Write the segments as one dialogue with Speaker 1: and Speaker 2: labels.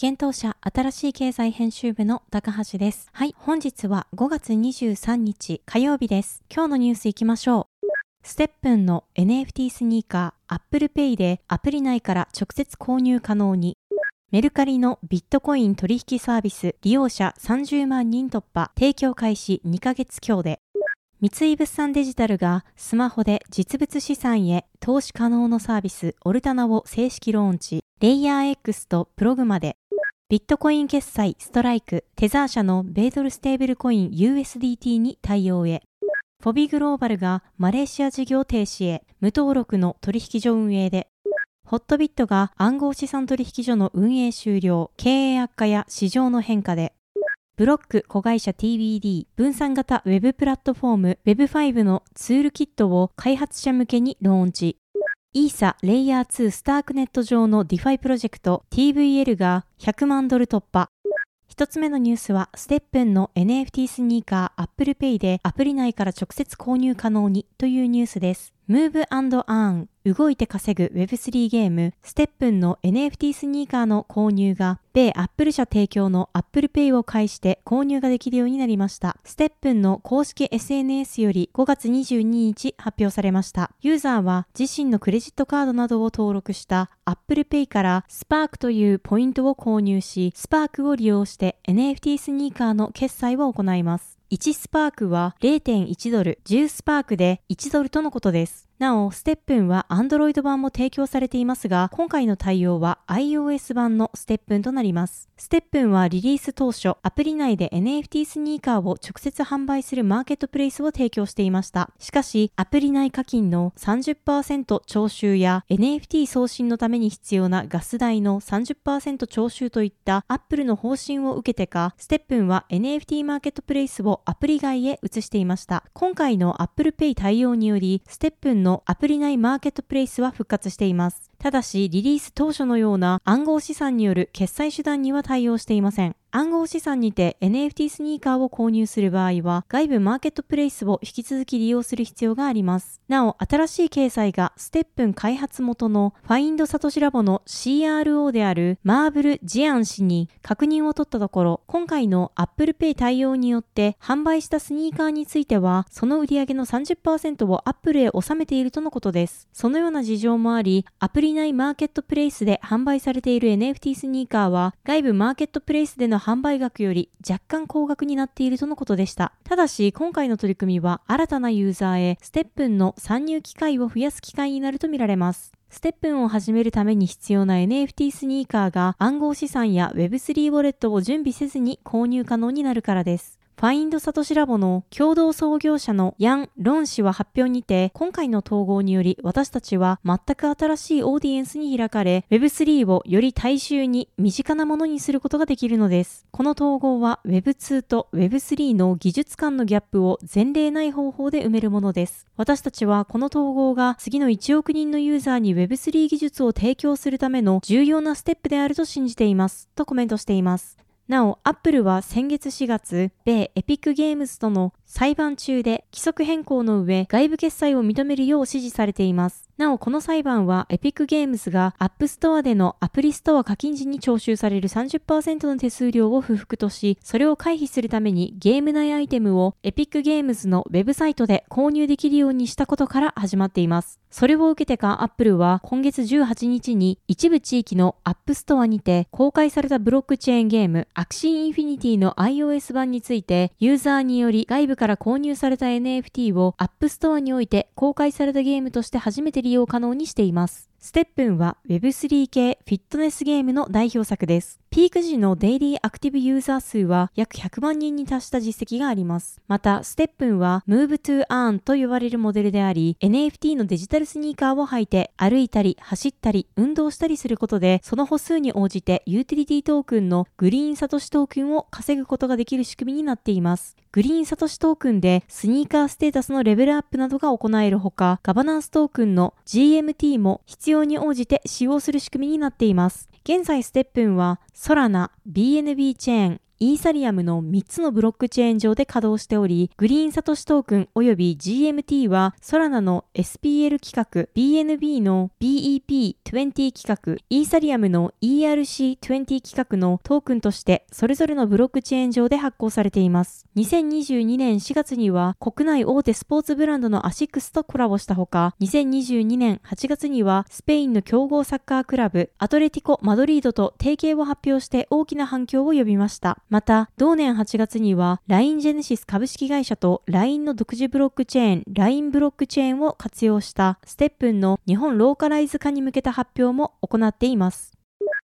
Speaker 1: 検討者新しい経済編集部の高橋です。はい、本日は5月23日火曜日です。今日のニュースいきましょう。ステップンの NFT スニーカー Apple Pay でアプリ内から直接購入可能に。メルカリのビットコイン取引サービス利用者30万人突破提供開始2ヶ月強で。三井物産デジタルがスマホで実物資産へ投資可能のサービスオルタナを正式ローンチ。レイヤー X とプログマで。ビットコイン決済ストライクテザー社のベードルステーブルコイン USDT に対応へ。フォビグローバルがマレーシア事業停止へ無登録の取引所運営で、ホットビットが暗号資産取引所の運営終了、経営悪化や市場の変化で、ブロック子会社 TBD 分散型ウェブプラットフォーム Web5 のツールキットを開発者向けにローンチ。イーサレイヤー2スタークネット上の DeFi プロジェクト TVL が100万ドル突破。一つ目のニュースは、ステップンの NFT スニーカー Apple Pay でアプリ内から直接購入可能にというニュースです。Move and Earn 動いて稼ぐ Web3 ゲームステップンの NFT スニーカーの購入が米アップル社提供の Apple Pay を介して購入ができるようになりました。ステップンの公式 SNS より5月22日発表されました。ユーザーは自身のクレジットカードなどを登録した Apple Pay から Spark というポイントを購入し、Spark を利用して NFT スニーカーの決済を行います。1スパークは0.1ドル、10スパークで1ドルとのことです。なお、ステップンは Android 版も提供されていますが、今回の対応は iOS 版のステップンとなります。ステップンはリリース当初、アプリ内で NFT スニーカーを直接販売するマーケットプレイスを提供していました。しかし、アプリ内課金の30%徴収や NFT 送信のために必要なガス代の30%徴収といった Apple の方針を受けてか、ステップンは NFT マーケットプレイスをアプリ外へ移していました。今回の Apple Pay 対応により、ステップンののアプリ内マーケットプレイスは復活しています。ただし、リリース当初のような暗号資産による決済手段には対応していません。暗号資産にて NFT スニーカーを購入する場合は、外部マーケットプレイスを引き続き利用する必要があります。なお、新しい掲載がステップン開発元のファインドサトシラボの CRO であるマーブル・ジアン氏に確認を取ったところ、今回の Apple Pay 対応によって販売したスニーカーについては、その売上の30%を Apple へ収めているとのことです。そのような事情もあり、アプリ内マーケットプレイスで販売されている NFT スニーカーは、外部マーケットプレイスでの販売額より若干高額になっているとのことでした。ただし、今回の取り組みは新たなユーザーへステップンの参入機会を増やす機会になるとみられます。ステップンを始めるために必要な NFT スニーカーが暗号資産や Web3 ウォレットを準備せずに購入可能になるからです。ファインドサトシラボの共同創業者のヤン・ロン氏は発表にて、今回の統合により私たちは全く新しいオーディエンスに開かれ、Web3 をより大衆に身近なものにすることができるのです。この統合は Web2 と Web3 の技術間のギャップを前例ない方法で埋めるものです。私たちはこの統合が次の1億人のユーザーに Web3 技術を提供するための重要なステップであると信じています。とコメントしています。なお、アップルは先月4月、米エピックゲームズとの裁判中で規則変更の上外部決済を認めるよう指示されています。なお、この裁判は、エピックゲームズが App Store でのアプリストア課金時に徴収される30%の手数料を不服とし、それを回避するためにゲーム内アイテムをエピックゲームズのウェブサイトで購入できるようにしたことから始まっています。それを受けてか Apple は今月18日に一部地域の App Store にて公開されたブロックチェーンゲーム Axie Infinity の iOS 版についてユーザーにより外部から購入された NFT を App Store において公開されたゲームとして初めて利用可能にしています。 STEPN は Web3 系フィットネスゲームの代表作です。ピーク時のデイリーアクティブユーザー数は約100万人に達した実績があります。また、 STEPN は Move to Earn と呼ばれるモデルであり、NFT のデジタルスニーカーを履いて歩いたり走ったり運動したりすることで、その歩数に応じてユーティリティトークンのグリーンサトシトークンを稼ぐことができる仕組みになっています。グリーンサトシトークンでスニーカーステータスのレベルアップなどが行えるほか、ガバナンストークンの GMT も必要に応じて使用する仕組みになっています。現在 STEPN はソラナ、BNB チェーン、イーサリアムの3つのブロックチェーン上で稼働しており、グリーンサトシトークン及び GMT はソラナの SPL 規格、BNB の BEP20 規格、イーサリアムの ERC20 規格のトークンとしてそれぞれのブロックチェーン上で発行されています。2022年4月には国内大手スポーツブランドのアシックスとコラボしたほか、2022年8月にはスペインの強豪サッカークラブアトレティコ・マドリードと提携を発表して大きな反響を呼びました。また、同年8月には LINE ジェネシス株式会社と LINE の独自ブロックチェーン LINE ブロックチェーンを活用したステップンの日本ローカライズ化に向けた発表も行っています。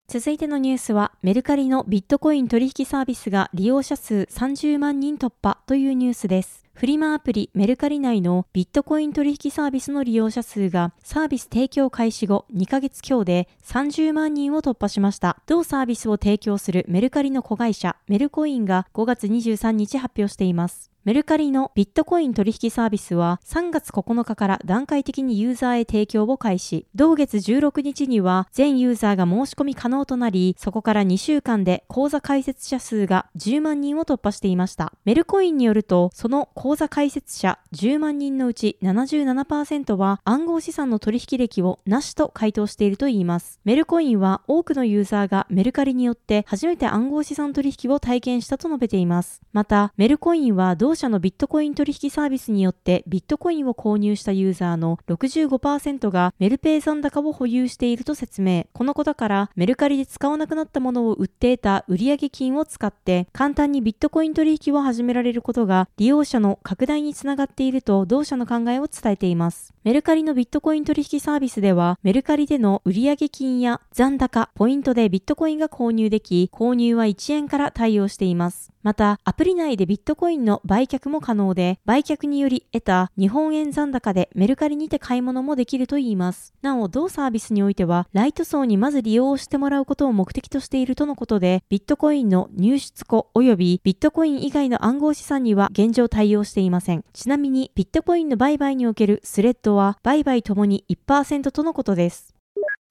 Speaker 1: 続いてのニュースは、メルカリのビットコイン取引サービスが利用者数30万人突破というニュースです。フリマアプリメルカリ内のビットコイン取引サービスの利用者数がサービス提供開始後2ヶ月強で30万人を突破しました。同サービスを提供するメルカリの子会社メルコインが5月23日発表しています。メルカリのビットコイン取引サービスは3月9日から段階的にユーザーへ提供を開始。同月16日には全ユーザーが申し込み可能となり、そこから2週間で口座開設者数が10万人を突破していました。メルコインによると、その口座開設者10万人のうち77%は暗号資産の取引歴をなしと回答しているといいます。メルコインは多くのユーザーがメルカリによって初めて暗号資産取引を体験したと述べています。また、メルコインは同社のビットコイン取引サービスによってビットコインを購入したユーザーの65%がメルペイ残高を保有していると説明。このことからメルカリで使わなくなったものを売って得た売上金を使って簡単にビットコイン取引を始められることが利用者の拡大につながっていると同社の考えを伝えています。メルカリのビットコイン取引サービスではメルカリでの売上金や残高、ポイントでビットコインが購入でき購入は1円から対応しています。また、アプリ内でビットコインの売却も可能で、売却により得た日本円残高でメルカリにて買い物もできるといいます。なお、同サービスにおいては、ライト層にまず利用をしてもらうことを目的としているとのことで、ビットコインの入出庫及びビットコイン以外の暗号資産には現状対応していません。ちなみに、ビットコインの売買におけるスレッドは、売買ともに1%とのことです。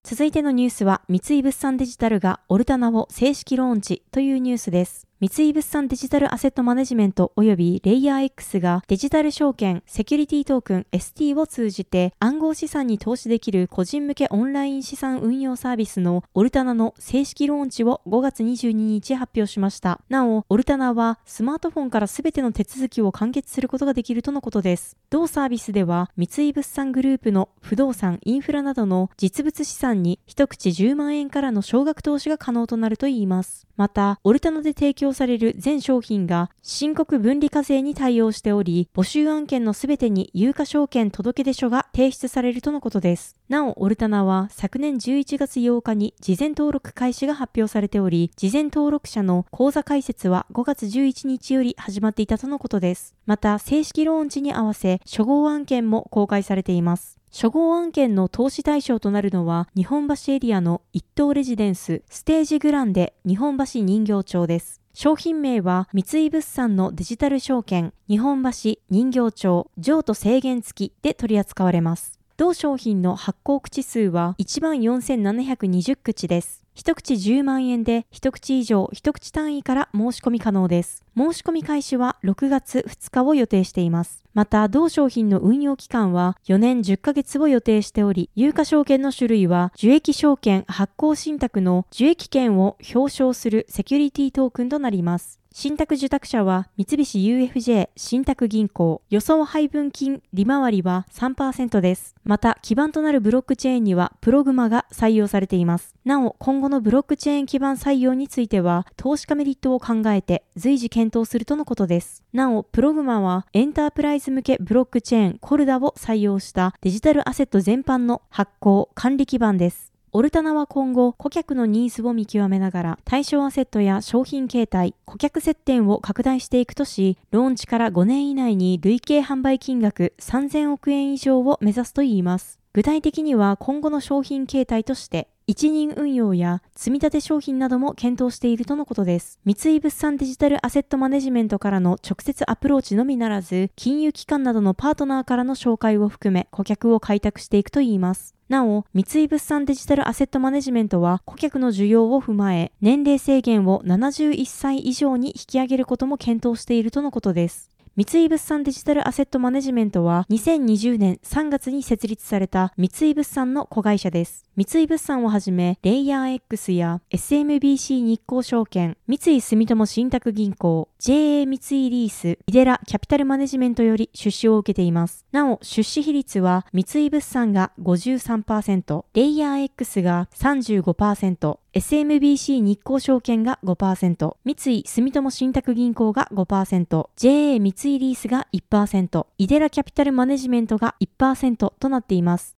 Speaker 1: 続いてのニュースは、三井物産デジタルがオルタナを正式ローンチというニュースです。三井物産デジタルアセットマネジメント及びレイヤー X がデジタル証券セキュリティトークン ST を通じて暗号資産に投資できる個人向けオンライン資産運用サービスのオルタナの正式ローンチを5月22日発表しました。なお、オルタナはスマートフォンから全ての手続きを完結することができるとのことです。同サービスでは三井物産グループの不動産、インフラなどの実物資産に一口10万円からの少額投資が可能となるといいます。また、オルタナで提供される全商品が申告分離課税に対応しており、募集案件のすべてに有価証券届出書が提出されるとのことです。なお、オルタナは昨年11月8日に事前登録開始が発表されており、事前登録者の口座開設は5月11日より始まっていたとのことです。また、正式ローンチに合わせ、初号案件も公開されています。初号案件の投資対象となるのは、日本橋エリアの一等レジデンス、ステージグランデ、日本橋人形町です。商品名は三井物産のデジタル証券、日本橋人形町、譲渡制限付きで取り扱われます。同商品の発行口数は14,720口です。一口10万円で一口以上一口単位から申し込み可能です。申し込み開始は6月2日を予定しています。また、同商品の運用期間は4年10ヶ月を予定しており、有価証券の種類は受益証券発行信託の受益権を表彰するセキュリティトークンとなります。信託受託者は三菱 UFJ 信託銀行予想配分金利回りは3%です。また、基盤となるブロックチェーンにはプログマが採用されています。なお、今後のブロックチェーン基盤採用については、投資家メリットを考えて随時検討するとのことです。なお、プログマはエンタープライズ向けブロックチェーンコルダを採用したデジタルアセット全般の発行管理基盤です。オルタナは今後、顧客のニーズを見極めながら、対象アセットや商品形態、顧客接点を拡大していくとし、ローンチから5年以内に累計販売金額3000億円以上を目指すといいます。具体的には今後の商品形態として、一人運用や積立商品なども検討しているとのことです。三井物産デジタルアセットマネジメントからの直接アプローチのみならず、金融機関などのパートナーからの紹介を含め顧客を開拓していくといいます。なお、三井物産デジタルアセットマネジメントは顧客の需要を踏まえ、年齢制限を71歳以上に引き上げることも検討しているとのことです。三井物産デジタルアセットマネジメントは2020年3月に設立された三井物産の子会社です。三井物産をはじめ、レイヤー X や SMBC 日興証券、三井住友信託銀行、JA 三井リース、イデラキャピタルマネジメントより出資を受けています。なお、出資比率は三井物産が53%、レイヤー X が35%、SMBC 日興証券が5%、三井住友信託銀行が5%、JA 三井リースが1%、イデラキャピタルマネジメントが1%となっています。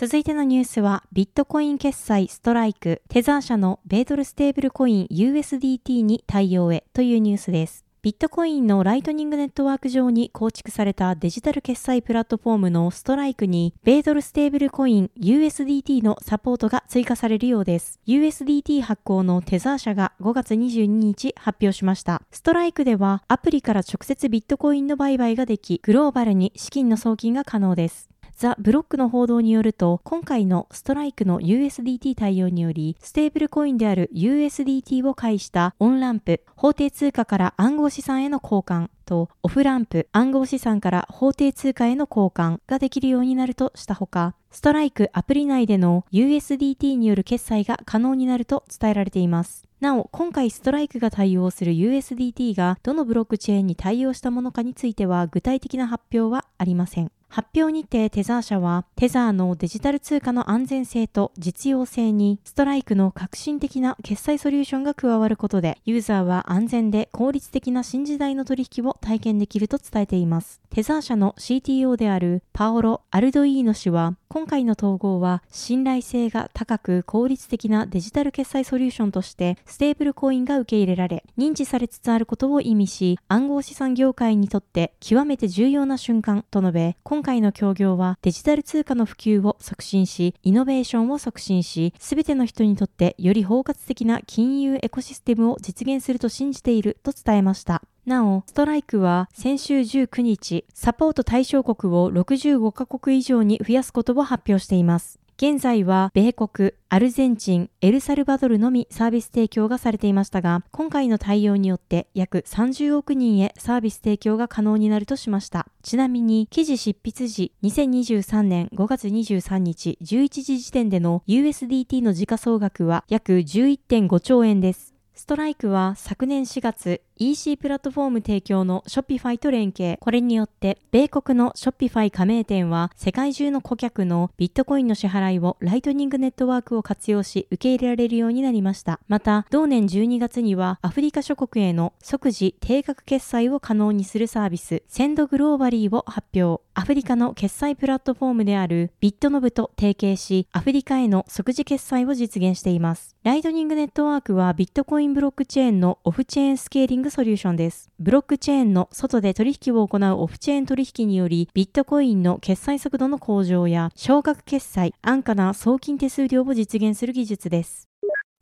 Speaker 1: 続いてのニュースは、ビットコイン決済ストライク、テザー社の米ドルステーブルコイン USDT に対応へというニュースです。ビットコインのライトニングネットワーク上に構築されたデジタル決済プラットフォームのストライクに、米ドルステーブルコイン USDT のサポートが追加されるようです。USDT 発行のテザー社が5月22日発表しました。ストライクではアプリから直接ビットコインの売買ができ、グローバルに資金の送金が可能です。ザ・ブロックの報道によると、今回のストライクの USDT 対応により、ステーブルコインである USDT を介したオンランプ、法定通貨から暗号資産への交換と、オフランプ、暗号資産から法定通貨への交換ができるようになるとしたほか、ストライクアプリ内での USDT による決済が可能になると伝えられています。なお、今回ストライクが対応する USDT がどのブロックチェーンに対応したものかについては具体的な発表はありません。発表にてテザー社は、テザーのデジタル通貨の安全性と実用性に、ストライクの革新的な決済ソリューションが加わることで、ユーザーは安全で効率的な新時代の取引を体験できると伝えています。テザー社の CTO であるパオロ・アルドイーノ氏は、今回の統合は信頼性が高く効率的なデジタル決済ソリューションとしてステーブルコインが受け入れられ認知されつつあることを意味し暗号資産業界にとって極めて重要な瞬間と述べ今回の協業はデジタル通貨の普及を促進しイノベーションを促進し全ての人にとってより包括的な金融エコシステムを実現すると信じていると伝えました。なお、ストライクは先週19日、サポート対象国を65カ国以上に増やすことを発表しています。現在は米国、アルゼンチン、エルサルバドルのみサービス提供がされていましたが、今回の対応によって約30億人へサービス提供が可能になるとしました。ちなみに、記事執筆時2023年5月23日11時時点での USDT の時価総額は約11.5兆円です。ストライクは昨年4月、EC プラットフォーム提供の Shopify と連携。これによって、米国の Shopify 加盟店は世界中の顧客のビットコインの支払いをライトニングネットワークを活用し受け入れられるようになりました。また、同年12月にはアフリカ諸国への即時定額決済を可能にするサービス、センドグローバリーを発表。アフリカの決済プラットフォームであるビットノブと提携し、アフリカへの即時決済を実現しています。ライトニングネットワークはビットコインブロックチェーンのオフチェーンスケーリングソリューションです。ブロックチェーンの外で取引を行うオフチェーン取引により、ビットコインの決済速度の向上や、少額決済、安価な送金手数料を実現する技術です。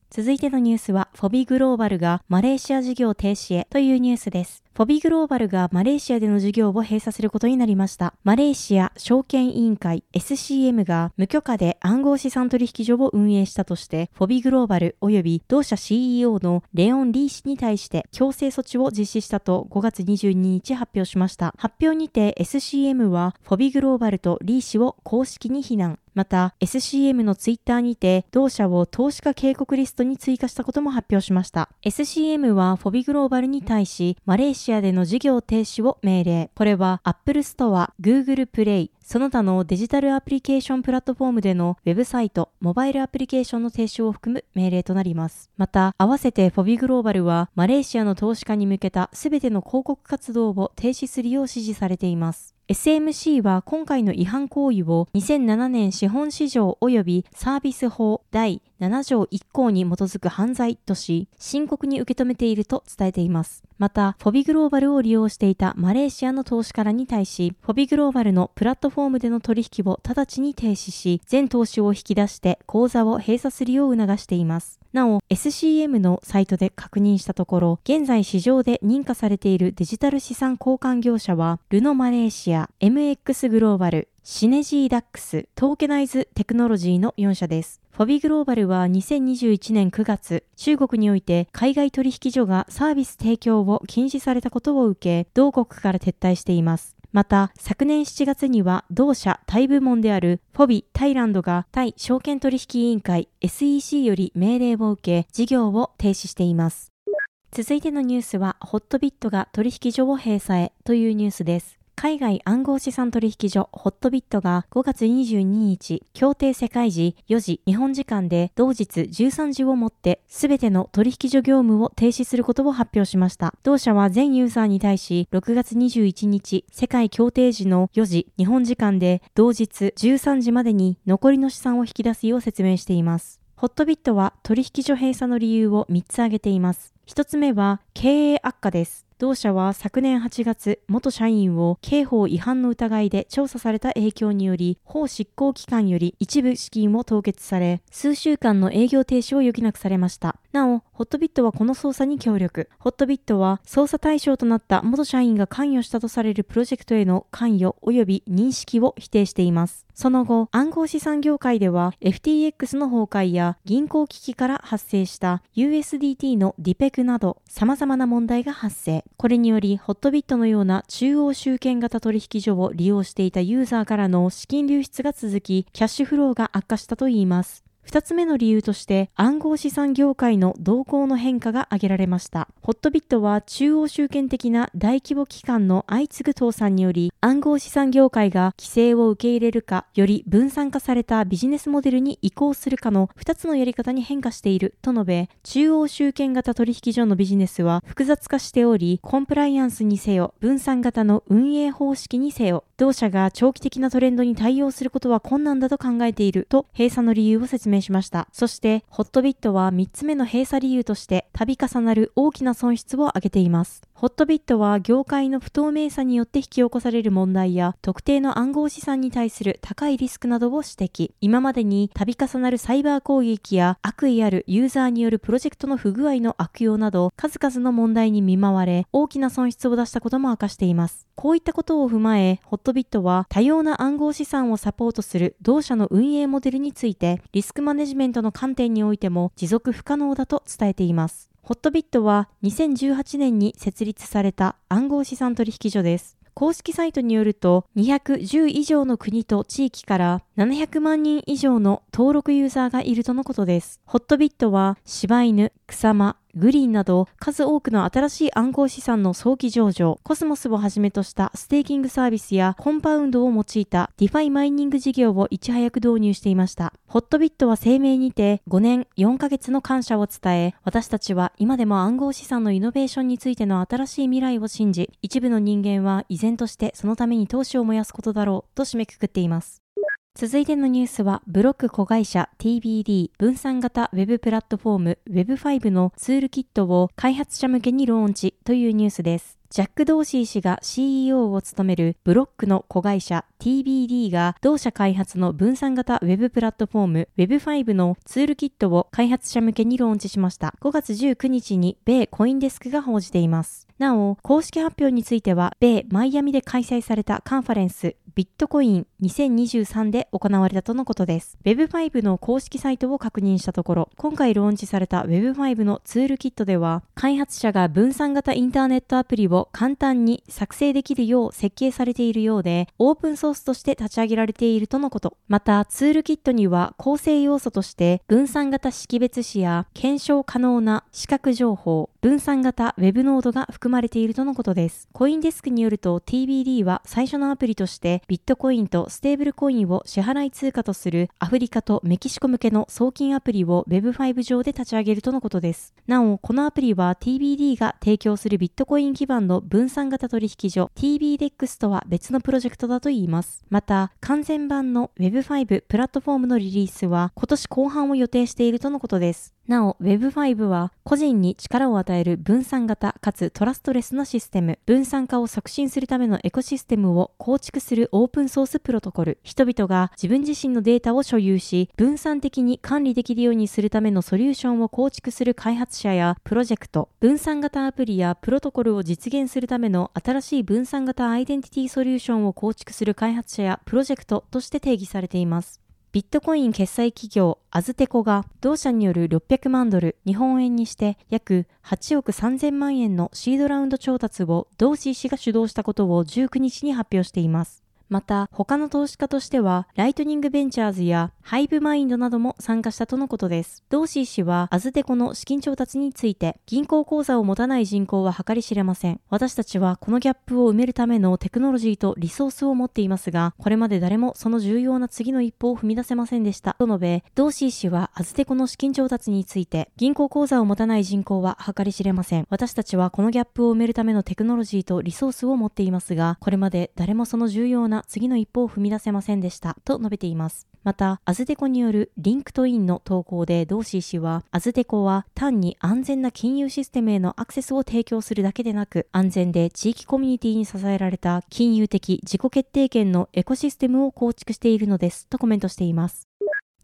Speaker 1: 続いてのニュースは、フォビグローバルがマレーシア事業停止へというニュースです。フォビグローバルがマレーシアでの事業を閉鎖することになりました。マレーシア証券委員会 SCM が無許可で暗号資産取引所を運営したとして、フォビグローバル及び同社 CEO のレオン・リー氏に対して強制措置を実施したと5月22日発表しました。発表にて SCM はフォビグローバルとリー氏を公式に非難。また SCM のツイッターにて同社を投資家警告リストに追加したことも発表しました。SCM はフォビグローバルに対しマレーシアシアでの事業停止を命令。これは Apple Store、Google Play、その他のデジタルアプリケーションプラットフォームでのウェブサイト、モバイルアプリケーションの停止を含む命令となります。また、合わせてフォビグローバルはマレーシアの投資家に向けたすべての広告活動を停止するよう指示されています。SMC は今回の違反行為を2007年資本市場及びサービス法第7条1項に基づく犯罪とし、深刻に受け止めていると伝えています。また、フォビグローバルを利用していたマレーシアの投資家らに対し、フォビグローバルのプラットフォームでの取引を直ちに停止し、全投資を引き出して口座を閉鎖するよう促しています。なお、SCM のサイトで確認したところ、現在市場で認可されているデジタル資産交換業者は、ルノマレーシア、MX グローバル、シネジーダックス、トーケナイズテクノロジーの4社です。フォビグローバルは2021年9月、中国において海外取引所がサービス提供を禁止されたことを受け、同国から撤退しています。また、昨年7月には同社タイ部門であるフォビ・タイランドがタイ証券取引委員会 SEC より命令を受け、事業を停止しています。続いてのニュースは、ホットビットが取引所を閉鎖へというニュースです。海外暗号資産取引所ホットビットが5月22日、協定世界時4時日本時間で同日13時をもってすべての取引所業務を停止することを発表しました。同社は全ユーザーに対し6月21日世界協定時の4時日本時間で同日13時までに残りの資産を引き出すよう説明しています。ホットビットは取引所閉鎖の理由を3つ挙げています。1つ目は経営悪化です。同社は昨年8月、元社員を刑法違反の疑いで調査された影響により、法執行機関より一部資金を凍結され、数週間の営業停止を余儀なくされました。なお、ホットビットはこの捜査に協力。ホットビットは捜査対象となった元社員が関与したとされるプロジェクトへの関与及び認識を否定しています。その後、暗号資産業界では FTX の崩壊や銀行危機から発生した USDT のディペクなど様々な問題が発生。これにより、ホットビットのような中央集権型取引所を利用していたユーザーからの資金流出が続き、キャッシュフローが悪化したといいます。二つ目の理由として暗号資産業界の動向の変化が挙げられました。ホットビットは中央集権的な大規模機関の相次ぐ倒産により暗号資産業界が規制を受け入れるか、より分散化されたビジネスモデルに移行するかの二つのやり方に変化していると述べ、中央集権型取引所のビジネスは複雑化しており、コンプライアンスにせよ、分散型の運営方式にせよ、同社が長期的なトレンドに対応することは困難だと考えていると閉鎖の理由を説明しました。そして、ホットビットは3つ目の閉鎖理由として度重なる大きな損失を挙げています。ホットビットは業界の不透明さによって引き起こされる問題や特定の暗号資産に対する高いリスクなどを指摘。今までに度重なるサイバー攻撃や悪意あるユーザーによるプロジェクトの不具合の悪用など数々の問題に見舞われ大きな損失を出したことも明かしています。こういったことを踏まえ、ホットビットは多様な暗号資産をサポートする同社の運営モデルについてリスクマネジメントの観点においても持続不可能だと伝えています。ホットビットは2018年に設立された暗号資産取引所です。公式サイトによると210以上の国と地域から700万人以上の登録ユーザーがいるとのことです。ホットビットは柴犬、 Kusama、Grin など数多くの新しい暗号資産の早期上場、コスモスをはじめとしたステーキングサービスやコンパウンドを用いたディファイマイニング事業をいち早く導入していました。ホットビットは声明にて5年4ヶ月の感謝を伝え、私たちは今でも暗号資産のイノベーションについての新しい未来を信じ、一部の人間は依然としてそのために投資を燃やすことだろうと締めくくっています。続いてのニュースは、ブロック子会社 TBD 分散型ウェブプラットフォーム Web5 のツールキットを開発者向けにローンチというニュースです。ジャック・ドーシー氏が CEO を務めるブロックの子会社 TBD が同社開発の分散型ウェブプラットフォーム Web5 のツールキットを開発者向けにローンチしました。5月19日に米コインデスクが報じています。なお、公式発表については、米マイアミで開催されたカンファレンスビットコイン2023で行われたとのことです。Web5 の公式サイトを確認したところ、今回ローンチされた Web5 のツールキットでは、開発者が分散型インターネットアプリを簡単に作成できるよう設計されているようで、オープンソースとして立ち上げられているとのこと。また、ツールキットには構成要素として、分散型識別子や検証可能な視覚情報、分散型 Web ノードが含まれているとのことです。コインデスクによると TBD は最初のアプリとしてビットコインとステーブルコインを支払い通貨とするアフリカとメキシコ向けの送金アプリを Web5 上で立ち上げるとのことです。なお、このアプリは TBD が提供するビットコイン基盤の分散型取引所 TBDEX とは別のプロジェクトだといいます。また、完全版の Web5 プラットフォームのリリースは今年後半を予定しているとのことです。なお、Web5 は個人に力を与える分散型かつトラストレスなシステム、分散化を促進するためのエコシステムを構築するオープンソースプロトコル、人々が自分自身のデータを所有し、分散的に管理できるようにするためのソリューションを構築する開発者やプロジェクト、分散型アプリやプロトコルを実現するための新しい分散型アイデンティティソリューションを構築する開発者やプロジェクトとして定義されています。ビットコイン決済企業アズテコが同社による600万ドル、日本円にして約8億3000万円のシードラウンド調達をドーシー氏が主導したことを19日に発表しています。また、他の投資家としては、ライトニングベンチャーズやハイブマインドなども参加したとのことです。ドーシー氏は、アズテコの資金調達について、銀行口座を持たない人口は計り知れません。私たちはこのギャップを埋めるためのテクノロジーとリソースを持っていますが、これまで誰もその重要な次の一歩を踏み出せませんでした。と述べ、ドーシー氏はアズテコの資金調達について、銀行口座を持たない人口は計り知れません。私たちはこのギャップを埋めるためのテクノロジーとリソースを持っていますが、これまで誰もその重要な次の一歩を踏み出せませんでした。と述べています。また、 Aztecoによるリンクトインの投稿でドーシー氏は、 Aztecoは単に安全な金融システムへのアクセスを提供するだけでなく、安全で地域コミュニティに支えられた金融的自己決定権のエコシステムを構築しているのです、とコメントしています。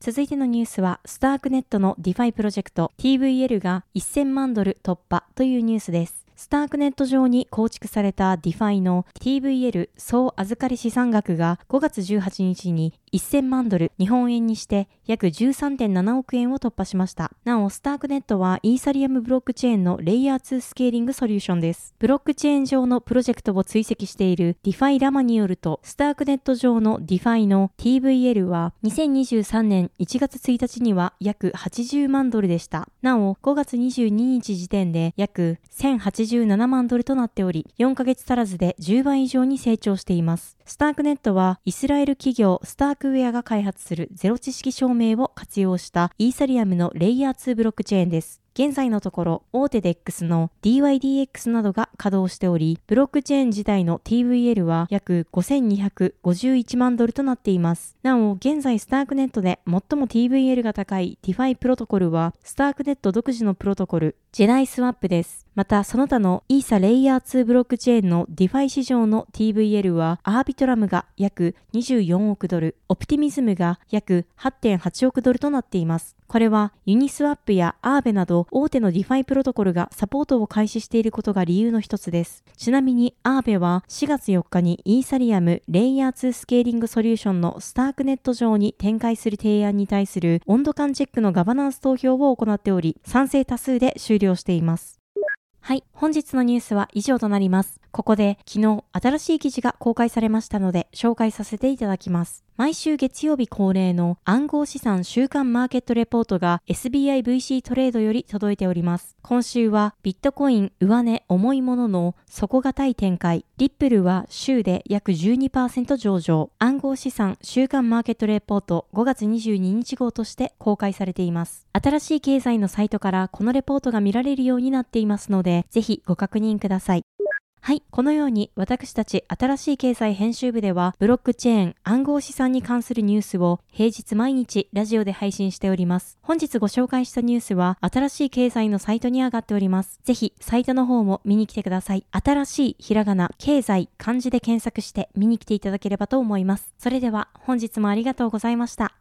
Speaker 1: 続いてのニュースは、 Starknet の DeFi プロジェクト TVL が1000万ドル突破というニュースです。 Starknet 上に構築された DeFi の TVL 総預かり資産額が5月18日に1000万ドル、日本円にして約13.7億円を突破しました。なお、 Starknet はイーサリアムブロックチェーンのレイヤー2スケーリングソリューションです。ブロックチェーン上のプロジェクトを追跡している DeFi ラマによると、スタークネット上の DeFi の TVL は2023年1月1日には約80万ドルでした。なお、5月22日時点で約1080 87万ドルとなっており、4ヶ月足らずで10倍以上に成長しています。スタークネットはイスラエル企業スタークウェアが開発するゼロ知識証明を活用したイーサリアムのレイヤー2ブロックチェーンです。現在のところ、大手 DEX の DYDX などが稼働しており、ブロックチェーン自体の TVL は約5251万ドルとなっています。なお、現在スタークネットで最も TVL が高い DeFi プロトコルは、スタークネット独自のプロトコル、ジェダイスワップです。また、その他のイーサレイヤー2ブロックチェーンの DeFi 市場の TVL は、アービトラムが約24億ドル、オプティミズムが約8.8億ドルとなっています。これはユニスワップやアーベなど大手の DeFi プロトコルがサポートを開始していることが理由の一つです。ちなみにアーベは4月4日にイーサリアムレイヤー2スケーリングソリューションのスタークネット上に展開する提案に対する温度感チェックのガバナンス投票を行っており、賛成多数で終了しています。はい、本日のニュースは以上となります。ここで昨日新しい記事が公開されましたので紹介させていただきます。毎週月曜日恒例の暗号資産週間マーケットレポートが SBIVC トレードより届いております。今週はビットコイン上値重いものの底堅い展開。リップルは週で約12%上場。暗号資産週間マーケットレポート5月22日号として公開されています。新しい経済のサイトからこのレポートが見られるようになっていますので、ぜひご確認ください。はい。このように私たち新しい経済編集部ではブロックチェーン暗号資産に関するニュースを平日毎日ラジオで配信しております。本日ご紹介したニュースは新しい経済のサイトに上がっております。ぜひサイトの方も見に来てください。新しいひらがな経済漢字で検索して見に来ていただければと思います。それでは本日もありがとうございました。